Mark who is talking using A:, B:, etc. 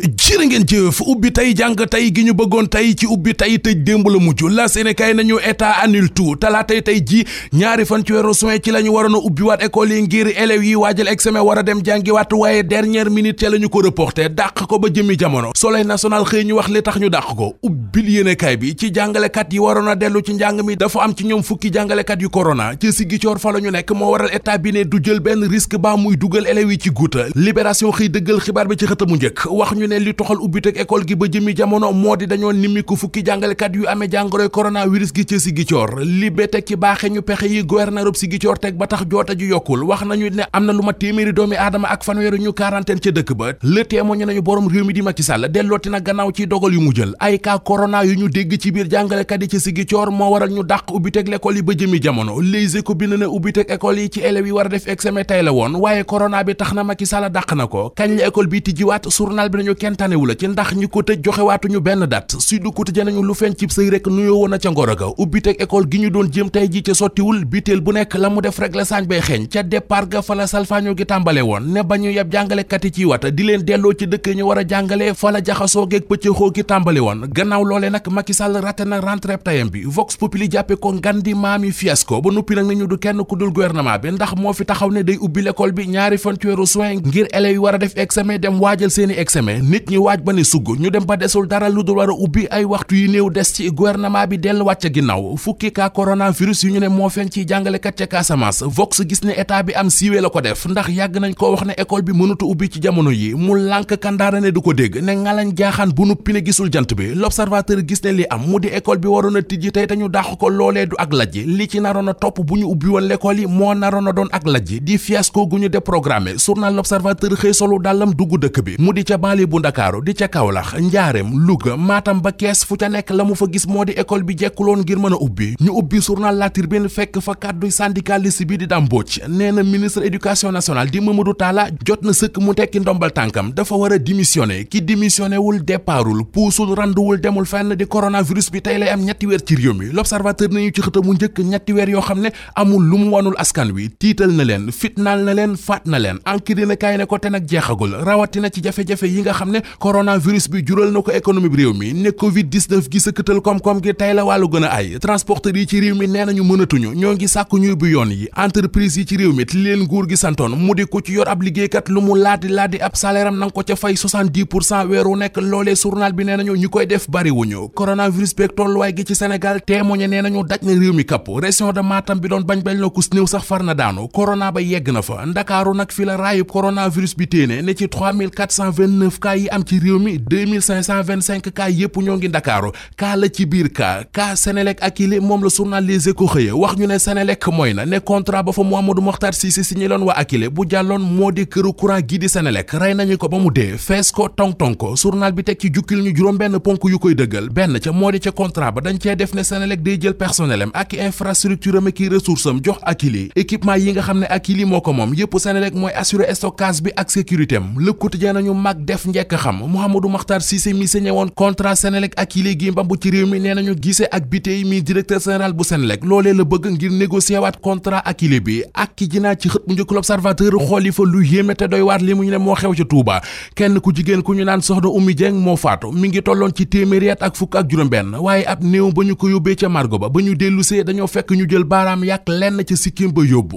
A: jërë ngeen jëf ubbi tey jàng tey gi ñu bëggoon tey ci ubbi tey tëj démb la mujj la Sénégal nañu état annule tout talaatay tey ji ñaari fan ci weeru juin ci la ñu waroon a ubbiwaat école yi ngir élèves yi waajal examen war a dem jàngiwaat waaye dernière minute ca la ñu ko reporté dàq ko ba jëmi jamono soleil national xëy ñu wax li tax ñu dàq ko ubbil yéenekaay bi ci jàngalekat yi waroon a dellu ci njàng mi dafa am ci ñoom fukki jàngalekat yu corona ci Ziguinchor fa la ñu nekk moo waral état bi ne du jël benn risque ba muy dugal élèves yi ci guuta libération xëy dëggal xibaar bi ci xëtamu njëkk wax ñu ne li toxal ubbiteg école gi ba jëmi jamono moo di dañoo nimmi ko fukki jàngalekat yu amee jàngoroy coronavirus gi ci Ziguinchor li be teg ci baaxe ñu pexe yi gouverneur ub Ziguinchor teg ba tax joota ji yokkul wax nañu ne am na lu ma téeméeri doomi aadama ak fanweeri ñu quarantaine ca dëkk ba le témoigné nañu borom réew mi di Macky Sall dellooti na gannaaw ci dogal yu mu jël ay cas corona yu ñu dégg ci biir jàngalekat yi ci Ziguinchor moo waral ñu dàq ubbiteg l'école yi ba jëmi jamono Les Échos bind na ubbiteg école yi ci élèves yi war a def examen tey la woon waaye corona bi tax na Macky Sall dàq na ko kañ la école bi tijjiwaat journal bi nañu kenn tanewu la ci ndax ñi ko tëj joxewaatuñu benn date Sud Quotidien nañu lu feeñ cib sëy rek nuyoo woon na ca ngoro ga ubbiteg école gi ñu doon jëm tey ji ca sottiwul biteel bu nekk la mu def rek la saañ bay xeeñ ca départ ga fa la salfaañoo gi tàmbale woon ne ba ñu yab jàngalekat yi ci wata di leen delloo ci dëkk ñu war a jàngale fa la jaxasoo geeg pëccëxoo gi tàmbale woon gannaaw loole nag Macky Sall raté na rentrée tayam bi Vox Populi jàppe ko ngan di maami fiasco ba noppi nag nañu du kenn ku dul gouvernement bi ndax moo fi taxaw ne day ubbi l'école bi ñaari fan ci weeru juin ngir élèves yi war a def examen dem waajal seeni examen nit ñi waaj ba ne sugg ñu dem ba desul dara lu dul war a ubbi ay waxtu yu néew des ci gouvernement bi delluwaat ca ginnaaw fukki cas coronavirus yu ñu ne moo feeñ ci jàngalekat ca Casamance Vox gis ne état bi am siiwee la ko def ndax yàgg nañ koo wax ne école bi mënuta ubbi ci jamono yi mu lànk kandaara ne du ko dégg ne ngalañ jaaxaan bu nu pine gisul jant bi l'observateur gis ne li am mu di école bi waroon a tijji tey te ñu dàq ko loolee du ak lajj li ci naroon a topp bu ñu ubbi woon l'école yi moo naroon a doon ak lajj di fiasco gu ñu déprogrammé journal l'observateur xëy solu dàllam dugg dëkk bi mu di ca banlieue bu Ndakaaru di ca Kaolack Kaolack Njaareem Louga Matam ba Kees fu ca nekk la mu fa gis moo di école bi jekkuloon ngir mën a ubbi ñu ubbi journal La Tribune fekk fa kàdduy syndicaliste bi di Dame Mbodj nee na ministre éducation nationale di Mamadou Talla jot na sëkk mu tekki ndombal tànkam dafa war a démissionné ki démissionné wul départul puusul randuwul demul fenn di coronavirus bi tey lay am ñetti weer ci réew mi l'observateur nañu ci xëtamu njëkk ñetti weer yoo xam ne amul lu mu wanul askan wi tiital na leen fitnaal na leen faat na leen enquête dina kaay ne ko te nag jeexagul rawatina ci jafe-jafe yi nga xam ne coronavirus bi jural na ko économie bi réew mi ne covid 19 gi sëkkatal koom-koom gi tey la wàllu gën a ay transporteurs yi ci réew mi nee nañu mënatuñu ñoo ngi sàkku ñuy bu yoon yi entreprise yi ci réew mi li leen nguur gi santoon mu di ko ci yor ab liggéeykat lu mu laadi laadi ab salaire am ko ca fay 70 pour cent weeru nekk loolee journal bi nee nañu ñu koy def bariwuñu coronavirus beeg tolluwaay gi ci Sénégal témoigné nee nañu daj na réew mi kapp région de Matam bi doon bañ bañ la kus néew sax far na daanu corona ba yegg na fa ndakaaru nag fi la raayu coronavirus bi téene ne ci 3429 cas yi am ci réew mi 2525 cas yépp ñoo ngi ndakaaru cas la ci biir cas cas Sénélec ak Akilee moom la journal Les Échos xëye wax ñu ne Sénélec mooy na ne contrat ba fa Mouhamadou Mokhtar Cissé signé loon waa Akilee bu jàlloon moo di këru courant gi di Sénélec rey nañu ko ba mu dee fees ko tong-tong ko journal bi teg ci jukkil ñu juróom benn ponk yu koy dëggal benn ca moo di ca contrat ba dañ cee def ne Senelec day jël personnel am ak infrastructure am ak ressource am jox Akilee équipement yi nga xam ne Akilee moo ko moom yëpp Senelec mooy assurer stockage bi ak sécurité am Le Quotidien nañu mag def njekk xam Mouhamadou Makhtar Cissé mi signé woon contrat Senelec Akilee gi mbambu ci réew mi nee nañu gisee ak Bitèye mi directeur général bu Senelec loolee la bëgg ngir négocier waat contrat Akilee bi ak ki jinaa ci xët bu njëkk l'observateur xool yi fa lu yéeme te doy waar li mu ñu ne moo xew ca Touba kenn ku jigéen ku ñu naan soxna Oumy Dieng moo faatu mi ngi tolloon ci téeméeri at ak fukk ak juróom-benn waaye ab néew ba ñu ko yóbbee ca margo ba ba ñu dellusee dañoo fekk ñu jël baaraam yàq lenn ca sikkim ba yóbbu